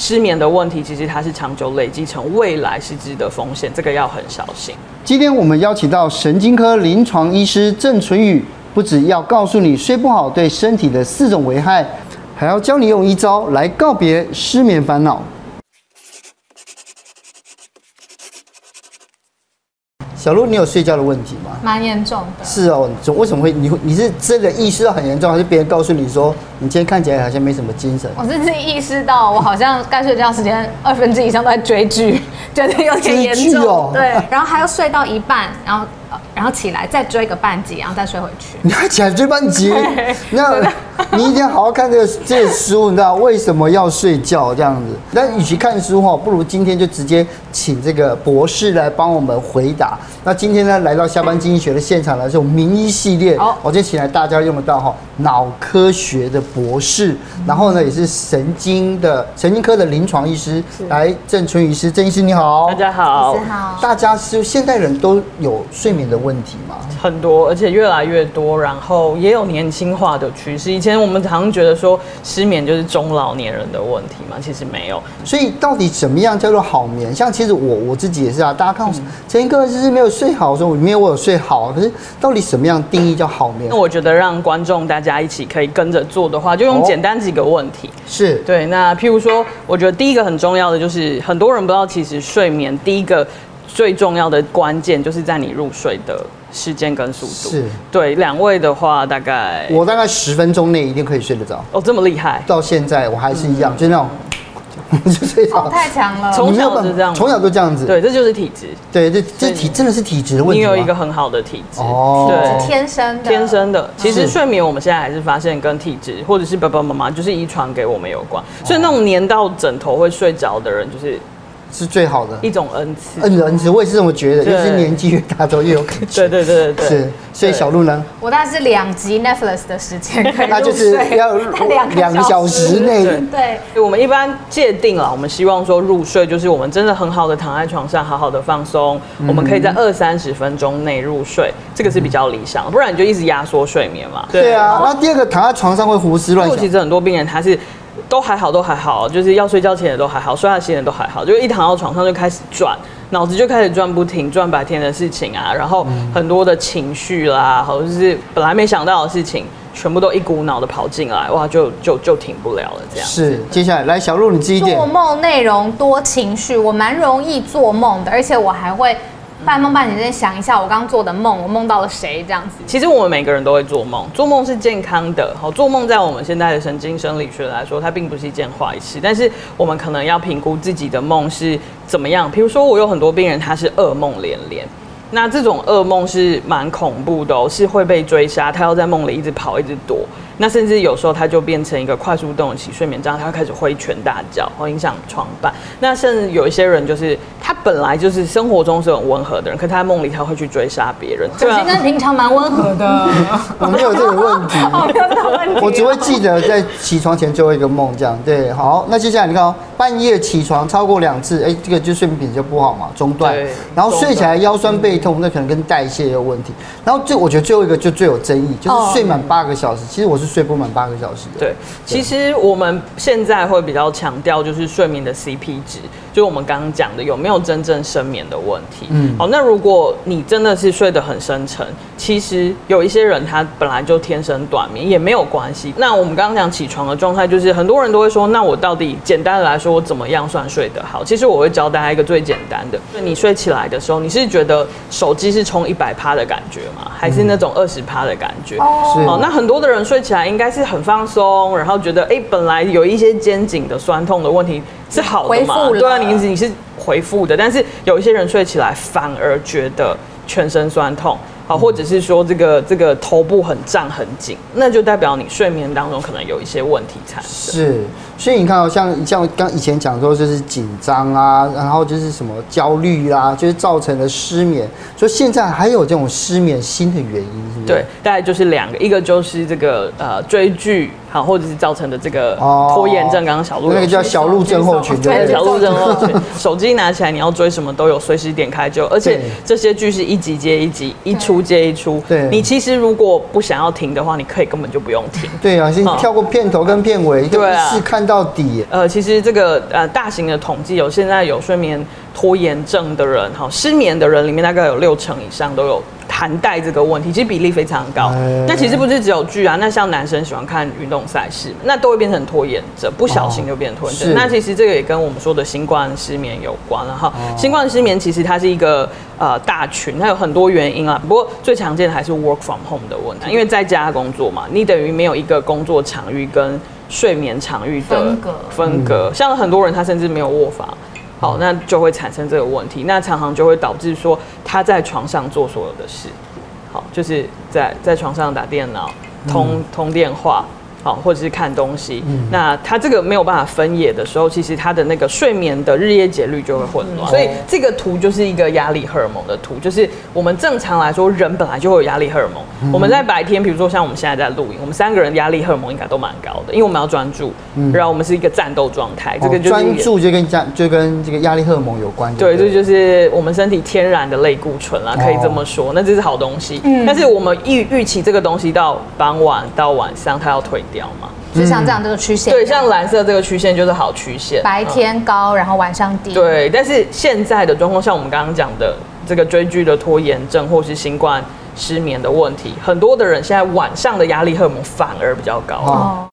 失眠的问题，其实它是长久累积成未来失智的风险，这个要很小心。今天我们邀请到神经科临床医师郑淳予，不只要告诉你睡不好对身体的四种危害，还要教你用一招来告别失眠烦恼。小鹿，你有睡觉的问题吗？蛮严重的。是哦，总为什么会？你会你是真的意识到很严重，还是别人告诉你说你今天看起来好像没什么精神？我是自己意识到，我好像该睡觉时间二分之以上都在追剧，觉得有点严重。哦、对，然后还要睡到一半，然后。然后起来再追个半集，然后再睡回去。你要起来追半集？那 你一定要好好看这个这个书，你知道为什么要睡觉这样子？那与其看书哈，不如今天就直接请这个博士来帮我们回答。那今天呢，来到下班经济学的现场呢，是我们名医系列，我就请来大家用得到哈，脑科学的博士，然后呢也是神经的神经科的临床医师，来郑春雨医师，郑医师你好，大家好，好，大家是现代人都有睡眠的问题吗？很多，而且越来越多，然后也有年轻化的趋势。以前我们常常觉得说失眠就是中老年人的问题嘛，其实没有。所以到底怎么样叫做好眠？像其实我我自己也是啊，大家看我前一个就是没有睡好的时候，里面我有睡好，可是到底什么样定义叫好眠？那我觉得让观众大家一起可以跟着做的话，就用简单几个问题。哦、是对。那譬如说，我觉得第一个很重要的就是很多人不知道，其实睡眠第一个。最重要的关键就是在你入睡的时间跟速度。是，对，两位的话大概我大概十分钟内一定可以睡得着。哦，这么厉害！到现在我还是一样，嗯、就那种 就睡着。哦，太强了！从小就这样，从小就这样子。对，这就是体质。对，这这体真的是体质的问题。你有一个很好的体质哦，对，天生的。天生的。其实睡眠我们现在还是发现跟体质或者是爸爸妈妈就是遗传给我们有关。所以那种粘到枕头会睡着的人就是。是最好的一种恩赐，恩恩赐，我也是这么觉得。就是年纪越大，都越有感觉。对对对对对，是。所以小路呢？我大概是两集 Netflix 的时间可以，那就是要 两个小时内。对，我们一般界定了，我们希望说入睡就是我们真的很好的躺在床上，好好的放松，我们可以在二三十分钟内入睡，这个是比较理想的，不然你就一直压缩睡眠嘛。对啊。那第二个，躺在床上会胡思乱想。其实很多病人他是。都还好，都还好，就是要睡觉前也都还好，睡觉前也都还好，就一躺到床上就开始转，脑子就开始转不停，转白天的事情啊，然后很多的情绪啦，或者是本来没想到的事情，全部都一股脑的跑进来，哇，就就就停不了了，这样。是，接下来来小鹿，你记一点。做梦内容多情绪，我蛮容易做梦的，而且我还会。半梦半醒之间想一下，我刚刚做的梦，我梦到了谁？这样子。其实我们每个人都会做梦，做梦是健康的。好，做梦在我们现在的神经生理学来说，它并不是一件坏事。但是我们可能要评估自己的梦是怎么样。比如说，我有很多病人，他是噩梦连连。那这种噩梦是蛮恐怖的哦，是会被追杀，他要在梦里一直跑，一直躲。那甚至有时候他就变成一个快速动起睡眠障碍，他会开始挥拳大叫，会影响床伴。那甚至有一些人就是他本来就是生活中是很温和的人，可他在梦里他会去追杀别人。对啊，跟平常蛮温和的，我没有这个问题。我只会记得在起床前最后一个梦这样。对，好，那接下来你看哦，半夜起床超过两次，哎，这个就睡眠品质就不好嘛，中断。然后睡起来腰酸背痛，那可能跟代谢有问题。然后最我觉得最后一个就最有争议，就是睡满八个小时。其实我是。睡不满八个小时。对，其实我们现在会比较强调就是睡眠的 CP 值，就是我们刚刚讲的有没有真正深眠的问题。嗯，好，那如果你真的是睡得很深沉，其实有一些人他本来就天生短眠也没有关系。那我们刚刚讲起床的状态，就是很多人都会说，那我到底简单的来说，我怎么样算睡得好？其实我会教大家一个最简单的，就你睡起来的时候，你是觉得手机是充一百趴的感觉吗？还是那种二十趴的感觉？哦、嗯，好，那很多的人睡起来。应该是很放松，然后觉得哎、欸，本来有一些肩颈的酸痛的问题是好的嘛？对啊，你你是回复的，但是有一些人睡起来反而觉得全身酸痛，好，或者是说这个这个头部很胀很紧，那就代表你睡眠当中可能有一些问题产生。是，所以你看哦，像像刚以前讲说就是紧张啊，然后就是什么焦虑啊，就是造成了失眠。所以现在还有这种失眠新的原因是不是？对，大概就是两个，一个就是这个呃追剧。好，或者是造成的这个拖延症。刚刚小鹿那个叫小鹿症候群，对，小鹿症候 群。手机拿起来，你要追什么都有，随时点开就，而且这些剧是一集接一集，一出接一出。对，你其实如果不想要停的话，你可以根本就不用停。对啊，先跳过片头跟片尾，对啊，是看到底。呃，其实这个呃大型的统计有，现在有睡眠拖延症的人，哈，失眠的人里面大概有六成以上都有。含带这个问题，其实比例非常高。那其实不是只有剧啊，那像男生喜欢看运动赛事，那都会变成拖延症，不小心就变成拖延症。那其实这个也跟我们说的新冠失眠有关了哈。新冠失眠其实它是一个呃大群，它有很多原因啊。不过最常见的还是 work from home 的问题，因为在家工作嘛，你等于没有一个工作场域跟睡眠场域的分隔。分隔，像很多人他甚至没有卧房。好，那就会产生这个问题，那常常就会导致说他在床上做所有的事，好，就是在在床上打电脑、通通电话。好，或者是看东西，嗯、那他这个没有办法分野的时候，其实他的那个睡眠的日夜节律就会混乱。嗯、所以这个图就是一个压力荷尔蒙的图，就是我们正常来说，人本来就会有压力荷尔蒙。嗯、我们在白天，比如说像我们现在在录影，我们三个人压力荷尔蒙应该都蛮高的，因为我们要专注，嗯、然后我们是一个战斗状态。这个专注就跟战就跟这个压力荷尔蒙有关。对，这就，是我们身体天然的类固醇啦，可以这么说。哦、那这是好东西，嗯、但是我们预预期这个东西到傍晚到晚上它要退掉嘛。就像这样这个曲线，对，像蓝色这个曲线就是好曲线，白天高，然后晚上低。对，但是现在的状况，像我们刚刚讲的这个追剧的拖延症，或是新冠失眠的问题，很多的人现在晚上的压力荷尔蒙反而比较高。哦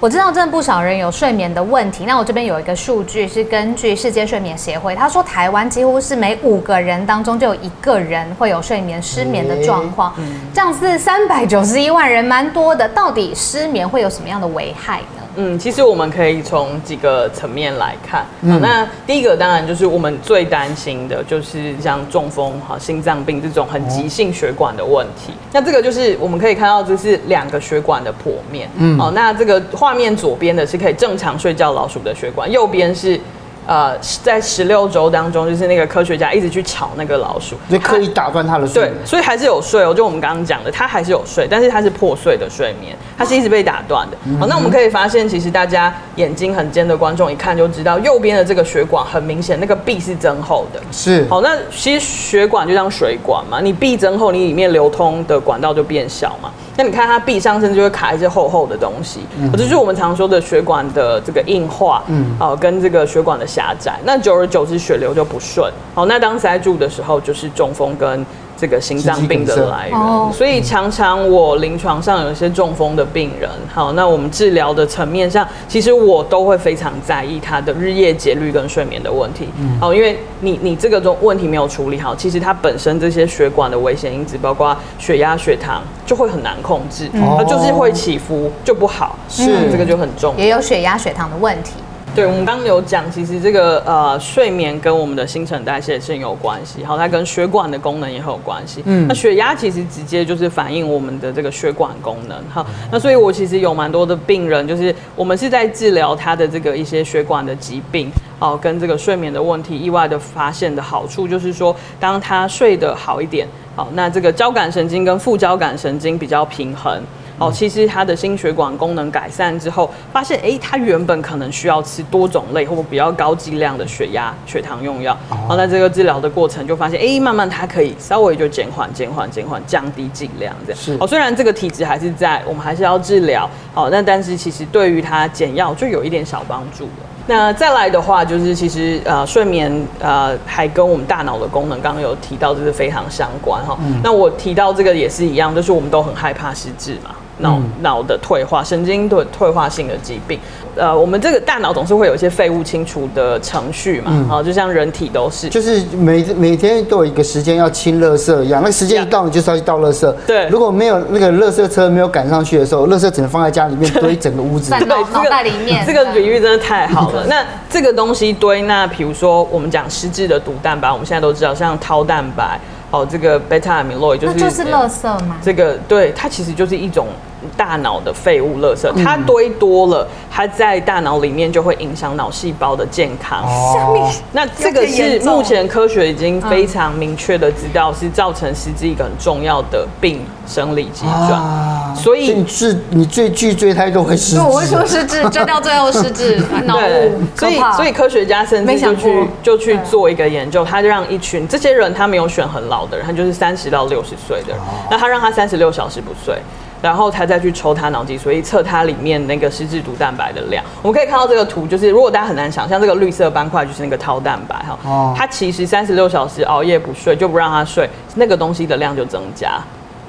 我知道真的不少人有睡眠的问题。那我这边有一个数据是根据世界睡眠协会，他说台湾几乎是每五个人当中就有一个人会有睡眠失眠的状况，这样是三百九十一万人，蛮多的。到底失眠会有什么样的危害呢？嗯，其实我们可以从几个层面来看。嗯，那第一个当然就是我们最担心的，就是像中风、哈心脏病这种很急性血管的问题。哦、那这个就是我们可以看到，这是两个血管的剖面。嗯，哦，那这个画面左边的是可以正常睡觉老鼠的血管，右边是。呃，在十六周当中，就是那个科学家一直去吵那个老鼠，就刻意打断他的睡眠。对，所以还是有睡哦。就我们刚刚讲的，他还是有睡，但是他是破碎的睡眠，他是一直被打断的。好，那我们可以发现，其实大家眼睛很尖的观众一看就知道，右边的这个血管很明显，那个壁是增厚的。是。好，那其实血管就像水管嘛，你壁增厚，你里面流通的管道就变小嘛。那你看它壁上甚至就会卡一些厚厚的东西，嗯，这就是我们常说的血管的这个硬化，嗯，哦，跟这个血管的狭窄，那久而久之血流就不顺，好，那当塞住的时候就是中风跟。这个心脏病的来源，所以常常我临床上有一些中风的病人，好，那我们治疗的层面上，其实我都会非常在意他的日夜节律跟睡眠的问题，好，因为你你这个中问题没有处理好，其实它本身这些血管的危险因子，包括血压、血糖，就会很难控制，它就是会起伏就不好，是这个就很重，也有血压、血糖的问题。对，我们刚刚有讲，其实这个呃睡眠跟我们的新陈代谢是有关系，好，它跟血管的功能也很有关系。嗯，那血压其实直接就是反映我们的这个血管功能，好，那所以我其实有蛮多的病人，就是我们是在治疗他的这个一些血管的疾病，哦，跟这个睡眠的问题，意外的发现的好处就是说，当他睡得好一点，好，那这个交感神经跟副交感神经比较平衡。哦，其实他的心血管功能改善之后，发现哎，他原本可能需要吃多种类或比较高剂量的血压、血糖用药。哦，在这个治疗的过程就发现，哎，慢慢他可以稍微就减缓、减缓、减缓，降低剂量这样。是。哦，虽然这个体质还是在，我们还是要治疗。哦，那但是其实对于他减药就有一点小帮助了。那再来的话，就是其实呃，睡眠呃，还跟我们大脑的功能，刚刚有提到，就是非常相关哈。嗯。那我提到这个也是一样，就是我们都很害怕失智嘛。脑脑的退化，神经的退化性的疾病，呃，我们这个大脑总是会有一些废物清除的程序嘛，啊、嗯，就像人体都是，就是每每天都有一个时间要清垃圾一样，那时间一到，你就是要去倒垃圾。对，如果没有那个垃圾车没有赶上去的时候，垃圾只能放在家里面堆整个屋子。对，脑袋里面，这个比喻真的太好了。那这个东西堆，那比如说我们讲失智的毒蛋白，我们现在都知道，像 Tau 蛋白。哦，这个贝塔米洛就是就是垃圾嘛？这个对，它其实就是一种大脑的废物垃圾，它堆多了，它在大脑里面就会影响脑细胞的健康。哦，那这个是目前科学已经非常明确的知道是造成失智一个很重要的病生理机转。啊、所以你治你最剧追太多会失智，我会说失智，追到最后失智，脑雾。所以所以科学家甚至就去就去做一个研究，他就让一群这些人，他没有选很老的人，他就是三十到六十岁的人，那他让他三十六小时不睡。然后他再去抽他脑脊髓，所以测它里面那个失智毒蛋白的量。我们可以看到这个图，就是如果大家很难想象，这个绿色斑块就是那个 tau 蛋白哈。哦。它其实三十六小时熬夜不睡，就不让他睡，那个东西的量就增加。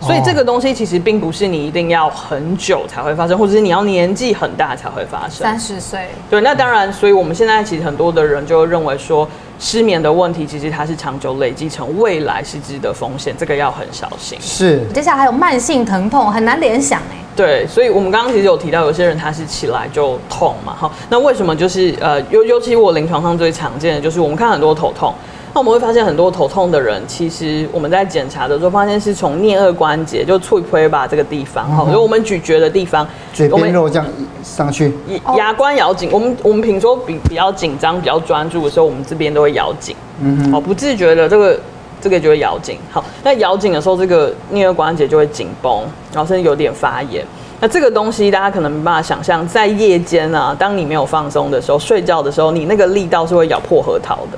所以这个东西其实并不是你一定要很久才会发生，或者是你要年纪很大才会发生。三十岁。对，那当然，所以我们现在其实很多的人就认为说。失眠的问题，其实它是长久累积成未来失智的风险，这个要很小心。是，接下来还有慢性疼痛，很难联想哎。对，所以我们刚刚其实有提到，有些人他是起来就痛嘛，哈，那为什么就是呃，尤尤其我临床上最常见的就是我们看很多头痛。那我们会发现很多头痛的人，其实我们在检查的时候发现是从颞颌关节，就喙推吧这个地方，哈、嗯，就我们咀嚼的地方，嘴边肉这样上去，牙关咬紧。我们我们平时说比比较紧张、比较专注的时候，我们这边都会咬紧，嗯哼，好，不自觉的这个这个就会咬紧。好，那咬紧的时候，这个颞颌关节就会紧绷，然后甚至有点发炎。那这个东西大家可能没办法想象，在夜间啊，当你没有放松的时候，睡觉的时候，你那个力道是会咬破核桃的。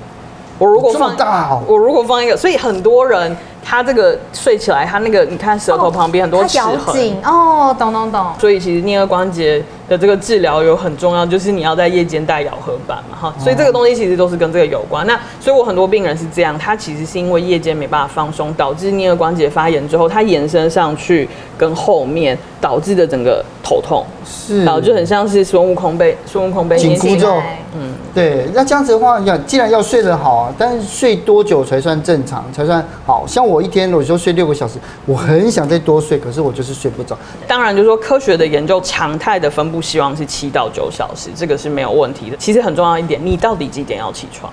我如果放大，我如果放一个，所以很多人他这个睡起来，他那个你看舌头旁边很多齿痕哦，懂懂懂。所以其实颞颌关节的这个治疗有很重要，就是你要在夜间戴咬合板嘛，哈。所以这个东西其实都是跟这个有关。那所以我很多病人是这样，他其实是因为夜间没办法放松，导致颞顎关节发炎之后，它延伸上去跟后面导致的整个头痛，是，然后就很像是孙悟空被孙悟空被紧箍咒，嗯。对，那这样子的话，你看，既然要睡得好啊，但是睡多久才算正常，才算好？像我一天有时候睡六个小时，我很想再多睡，可是我就是睡不着。当然，就是说科学的研究，常态的分布希望是七到九小时，这个是没有问题的。其实很重要一点，你到底几点要起床？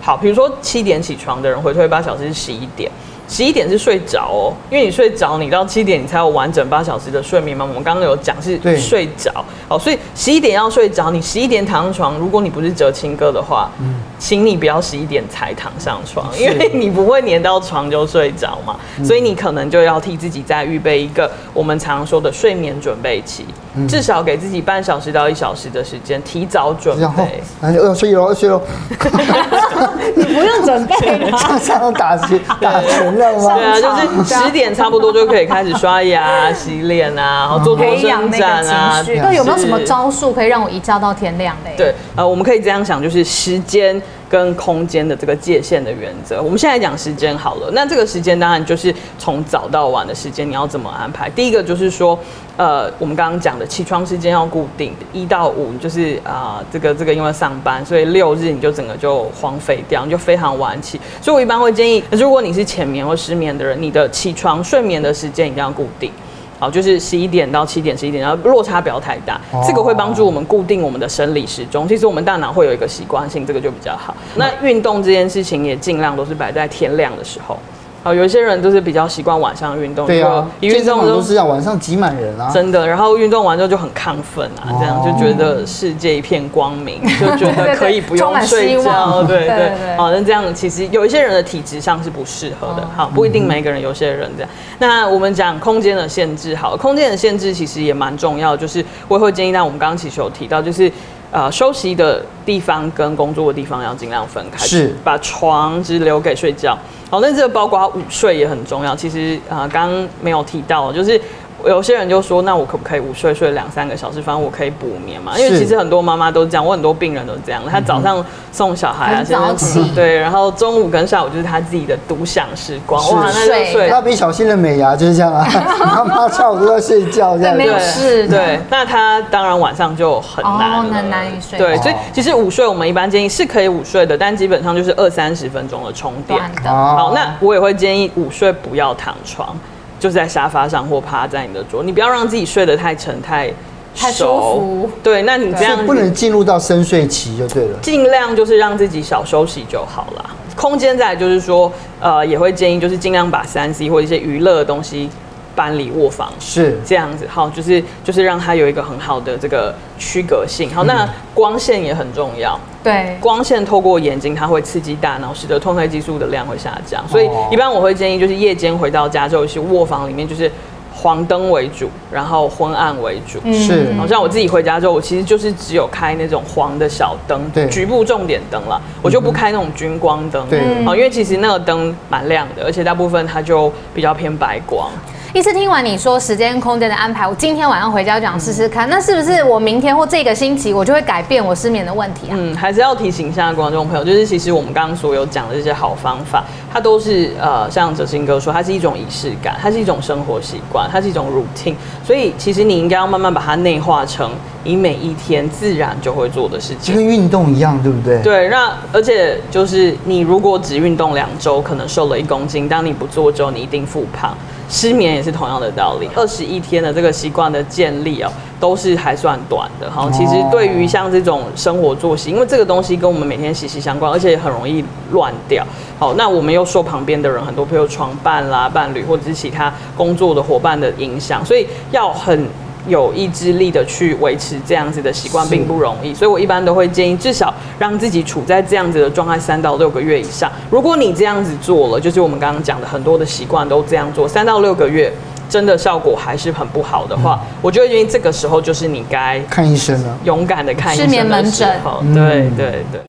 好，比如说七点起床的人，回退八小时是十一点。十一点是睡着哦，因为你睡着，你到七点你才有完整八小时的睡眠嘛。我们刚刚有讲是睡着，好，所以十一点要睡着。你十一点躺上床，如果你不是折青哥的话，嗯，请你不要十一点才躺上床，因为你不会粘到床就睡着嘛。所以你可能就要替自己再预备一个我们常说的睡眠准备期，至少给自己半小时到一小时的时间提早准备。哎，要睡喽，要睡喽。你不用准备，马上打起打拳。对啊，就是十点差不多就可以开始刷牙、洗脸啊，然后做做伸展啊。那有没有什么招数可以让我一觉到天亮嘞？对，呃，我们可以这样想，就是时间跟空间的这个界限的原则。我们现在讲时间好了，那这个时间当然就是从早到晚的时间，你要怎么安排？第一个就是说。呃，我们刚刚讲的起床时间要固定，一到五就是啊、这个这个因为上班，所以六日你就整个就荒废掉，你就非常晚起。所以我一般会建议，如果你是浅眠或失眠的人，你的起床睡眠的时间一定要固定，好，就是十一点到七点、十一点，然后落差不要太大，这个会帮助我们固定我们的生理时钟。其实我们大脑会有一个习惯性，这个就比较好。那运动这件事情也尽量都是摆在天亮的时候。哦，有一些人就是比较习惯晚上运动，对啊，一运动都是要晚上挤满人啊，真的。然后运动完之后就很亢奋啊，这样就觉得世界一片光明，就觉得可以不用睡觉，对对。好，那这样其实有一些人的体质上是不适合的，好，不一定每个人，有些人这样。那我们讲空间的限制，好，空间的限制其实也蛮重要，就是我也会建议，那我们刚刚其实有提到，就是。呃，休息的地方跟工作的地方要尽量分开，是把床只留给睡觉。好，那这个包括午睡也很重要。其实啊，刚、呃、刚没有提到，就是。有些人就说，那我可不可以午睡睡两三个小时，反正我可以补眠嘛？因为其实很多妈妈都这样，我很多病人都这样。他早上送小孩啊，早起对，然后中午跟下午就是他自己的独享时光。哇，那就睡。蜡笔小新的美牙就是这样啊，妈妈下午都在睡觉这样。没有事。对，那他当然晚上就很难，很难以睡。对，所以其实午睡我们一般建议是可以午睡的，但基本上就是二三十分钟的充电。好，那我也会建议午睡不要躺床。就是在沙发上或趴在你的桌，你不要让自己睡得太沉太太舒服。对，那你这样不能进入到深睡期就对了。尽量就是让自己少休息就好了。空间在就是说，呃，也会建议就是尽量把三 C 或一些娱乐的东西搬离卧房，是这样子。好，就是就是让它有一个很好的这个区隔性。好，那光线也很重要。对，光线透过眼睛，它会刺激大脑，使得褪黑激素的量会下降。所以一般我会建议，就是夜间回到家之后，是卧房里面就是。黄灯为主，然后昏暗为主。是，好像我自己回家之后，我其实就是只有开那种黄的小灯，对，局部重点灯了，我就不开那种军光灯。对，好，因为其实那个灯蛮亮的，而且大部分它就比较偏白光。医师听完你说时间空间的安排，我今天晚上回家就想试试看，那是不是我明天或这个星期我就会改变我失眠的问题啊？嗯，还是要提醒一下观众朋友，就是其实我们刚刚所有讲的这些好方法，它都是呃，像哲新哥说，它是一种仪式感，它是一种生活习惯，它是一种 routine，所以其实你应该要慢慢把它内化成你每一天自然就会做的事情，就跟运动一样，对不对？对，那而且就是你如果只运动两周，可能瘦了一公斤，当你不做之后，你一定复胖。失眠也是同样的道理，二十一天的这个习惯的建立哦，都是还算短的哈。其实对于像这种生活作息，因为这个东西跟我们每天息息相关，而且也很容易乱掉。好，那我们又受旁边的人很多，朋友床伴啦、伴侣或者是其他工作的伙伴的影响，所以要很。有意志力的去维持这样子的习惯并不容易，所以我一般都会建议至少让自己处在这样子的状态三到六个月以上。如果你这样子做了，就是我们刚刚讲的很多的习惯都这样做，三到六个月真的效果还是很不好的话，我就会建议这个时候就是你该看医生了，勇敢的看医生。失眠门诊，对对对。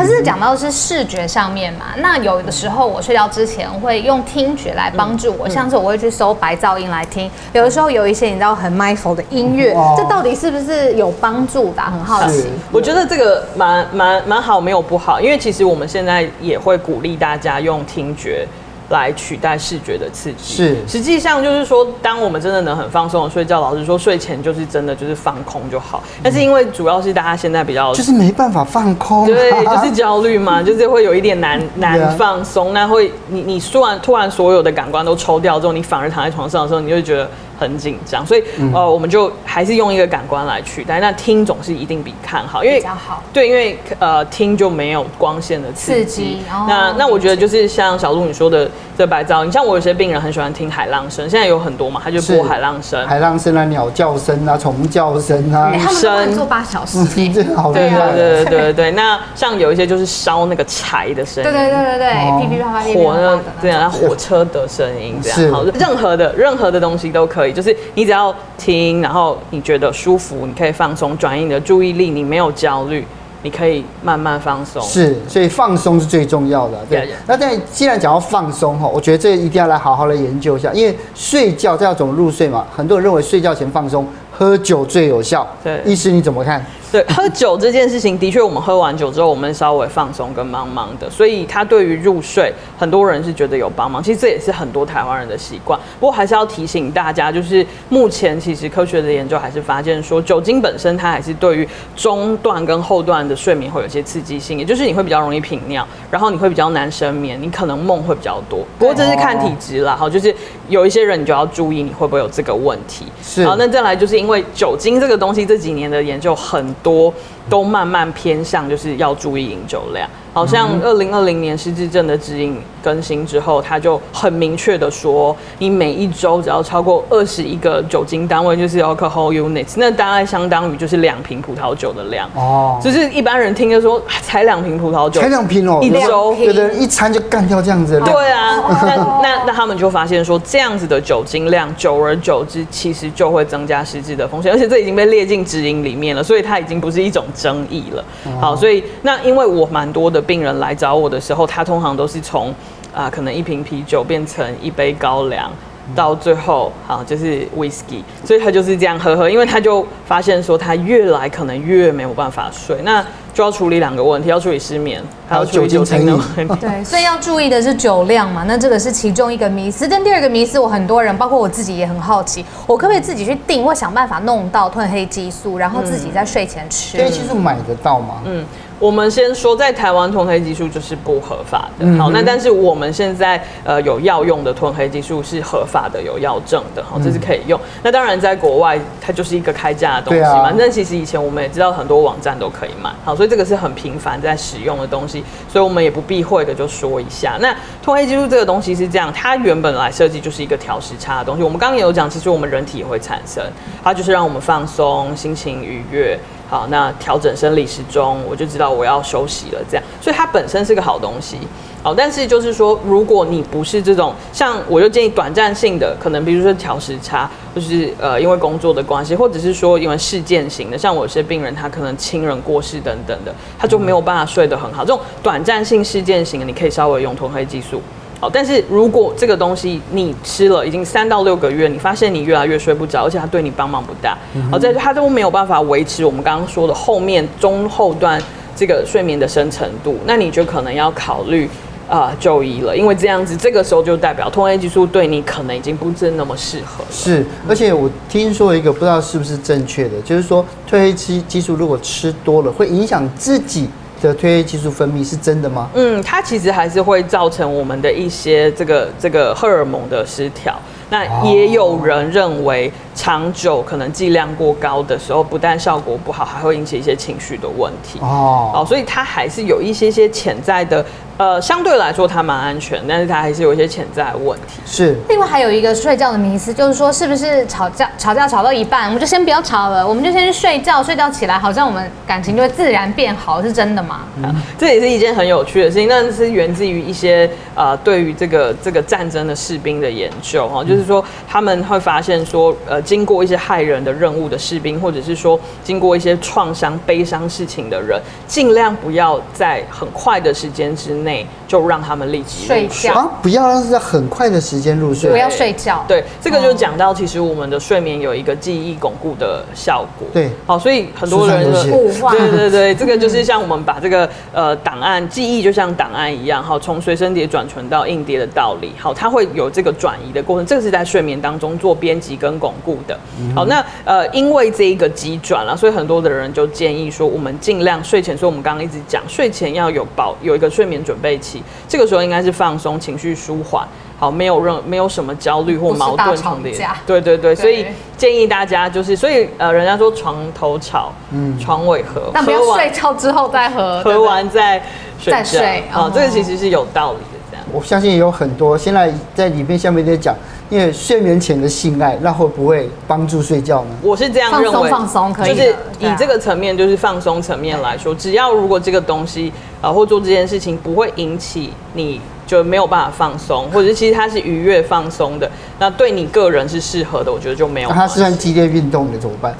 可是讲到是视觉上面嘛，那有的时候我睡觉之前会用听觉来帮助我，像是我会去搜白噪音来听，有的时候有一些你知道很 mindful 的音乐，这到底是不是有帮助的？很好奇。我觉得这个蛮蛮蛮好，没有不好，因为其实我们现在也会鼓励大家用听觉。来取代视觉的刺激是，实际上就是说，当我们真的能很放松的睡觉，老实说，睡前就是真的就是放空就好。但是因为主要是大家现在比较就是没办法放空，对，就是焦虑嘛，就是会有一点难难放松。那会你你突然突然所有的感官都抽掉之后，你反而躺在床上的时候，你就会觉得。很紧张，所以呃，我们就还是用一个感官来取代。那听总是一定比看好，因为比较好。对，因为呃，听就没有光线的刺激。刺激哦、那那我觉得就是像小鹿你说的这白噪音，像我有些病人很喜欢听海浪声，现在有很多嘛，他就播海浪声、海浪声啊、鸟叫声啊、虫叫声啊。他们都可以做八小时，听 这好对对对对对对。那像有一些就是烧那个柴的声音，对对对对对，噼噼啪啪火呢，对啊，火车的声音这样。好，任何的任何的东西都可以，就是你只要。听，然后你觉得舒服，你可以放松，转移你的注意力。你没有焦虑，你可以慢慢放松。是，所以放松是最重要的。对。Yeah, yeah. 那在既然讲到放松哈，我觉得这一定要来好好的研究一下，因为睡觉这要怎么入睡嘛？很多人认为睡觉前放松，喝酒最有效。对，医师你怎么看？对，喝酒这件事情的确，我们喝完酒之后，我们稍微放松跟茫茫的，所以它对于入睡，很多人是觉得有帮忙。其实这也是很多台湾人的习惯。不过还是要提醒大家，就是目前其实科学的研究还是发现说，酒精本身它还是对于中段跟后段的睡眠会有些刺激性，也就是你会比较容易频尿，然后你会比较难深眠，你可能梦会比较多。不过这是看体质啦，好，就是有一些人你就要注意你会不会有这个问题。是。好，那再来就是因为酒精这个东西这几年的研究很多。都慢慢偏向，就是要注意饮酒量。好像二零二零年失智症的指引更新之后，他就很明确的说，你每一周只要超过二十一个酒精单位，就是 alcohol units，那大概相当于就是两瓶葡萄酒的量。哦，就是一般人听着说才两瓶葡萄酒，才两瓶哦，一周有的人一餐就干掉这样子。对啊，那那那他们就发现说，这样子的酒精量，久而久之，其实就会增加失智的风险，而且这已经被列进指引里面了，所以它已经不是一种争议了。好，所以那因为我蛮多的。病人来找我的时候，他通常都是从啊、呃，可能一瓶啤酒变成一杯高粱，到最后啊，就是 whisky，所以他就是这样喝喝，因为他就发现说他越来可能越没有办法睡，那就要处理两个问题，要处理失眠，还要处理酒精的问题。对，所以要注意的是酒量嘛，那这个是其中一个迷思。但第二个迷思，我很多人，包括我自己也很好奇，我可不可以自己去定，或想办法弄到褪黑激素，然后自己在睡前吃？褪黑激素买得到吗？嗯。我们先说，在台湾褪黑激素就是不合法的。嗯、好，那但是我们现在呃有药用的褪黑激素是合法的，有药证的，好，这是可以用。嗯、那当然，在国外它就是一个开价的东西嘛。那、啊、其实以前我们也知道很多网站都可以买，好，所以这个是很频繁在使用的东西，所以我们也不避讳的就说一下。那褪黑激素这个东西是这样，它原本来设计就是一个调时差的东西。我们刚刚也有讲，其实我们人体也会产生，它就是让我们放松、心情愉悦。好，那调整生理时钟，我就知道我要休息了。这样，所以它本身是个好东西。好，但是就是说，如果你不是这种，像我就建议短暂性的，可能比如说调时差，就是呃因为工作的关系，或者是说因为事件型的，像我有些病人他可能亲人过世等等的，他就没有办法睡得很好。这种短暂性事件型的，你可以稍微用褪黑激素。好，但是如果这个东西你吃了已经三到六个月，你发现你越来越睡不着，而且它对你帮忙不大，好，在它都没有办法维持我们刚刚说的后面中后段这个睡眠的深层度，那你就可能要考虑啊、呃、就医了，因为这样子这个时候就代表褪黑激素对你可能已经不是那么适合。是，而且我听说一个不知道是不是正确的，就是说褪黑激激素如果吃多了会影响自己。的褪黑激素分泌是真的吗？嗯，它其实还是会造成我们的一些这个这个荷尔蒙的失调。那也有人认为，长久可能剂量过高的时候，不但效果不好，还会引起一些情绪的问题。哦，哦，所以它还是有一些些潜在的。呃，相对来说它蛮安全，但是它还是有一些潜在的问题。是。另外还有一个睡觉的迷思，就是说是不是吵架吵架吵到一半，我们就先不要吵了，我们就先去睡觉，睡觉起来好像我们感情就会自然变好，是真的吗？嗯，这也是一件很有趣的事情，那是源自于一些呃对于这个这个战争的士兵的研究哈，就是说他们会发现说，呃，经过一些害人的任务的士兵，或者是说经过一些创伤悲伤事情的人，尽量不要在很快的时间之内。就让他们立即睡觉啊！不要让是在很快的时间入睡，不要睡觉。对，这个就讲到，其实我们的睡眠有一个记忆巩固的效果。对，好，所以很多人固化，对对对，这个就是像我们把这个呃档案记忆就像档案一样，好，从随身碟转存到硬碟的道理，好，它会有这个转移的过程，这个是在睡眠当中做编辑跟巩固的。好，那呃，因为这一个急转了，所以很多的人就建议说，我们尽量睡前，所以我们刚刚一直讲，睡前要有保有一个睡眠准备期，这个时候应该是放松、情绪舒缓，好，没有任没有什么焦虑或矛盾重叠。对对对，对，所以建议大家就是，所以呃，人家说床头吵，嗯，床尾和，但不要睡觉之后再和，喝完再睡觉，再睡，好，这个其实是有道理的。这样，我相信也有很多现在在里面下面在讲。因为睡眠前的性爱，那会不会帮助睡觉呢？我是这样认为，放松放松可以，就是以这个层面，就是放松层面来说，只要如果这个东西啊、呃，或做这件事情不会引起你。就没有办法放松，或者是其实它是愉悦放松的，那对你个人是适合的，我觉得就没有。它是算激烈运动的怎么办？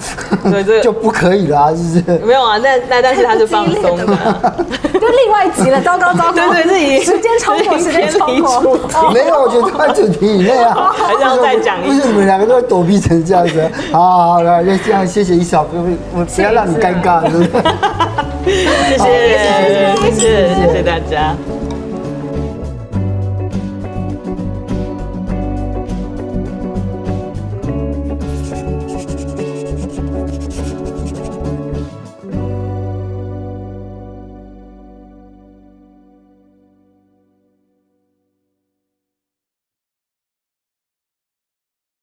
对，这个 就不可以啦，是不是？没有啊，那那但是它是放 松的，就另外一集了，糟糕糟糕，对对，自己时间超过，时间超过，没有，我觉得在主题以内啊，还是要再讲一下。不是你们两个都会躲避成这样子，好好好，来，就这样，谢谢一小哥，我不要让你尴尬，是不是？谢谢谢谢谢谢大家。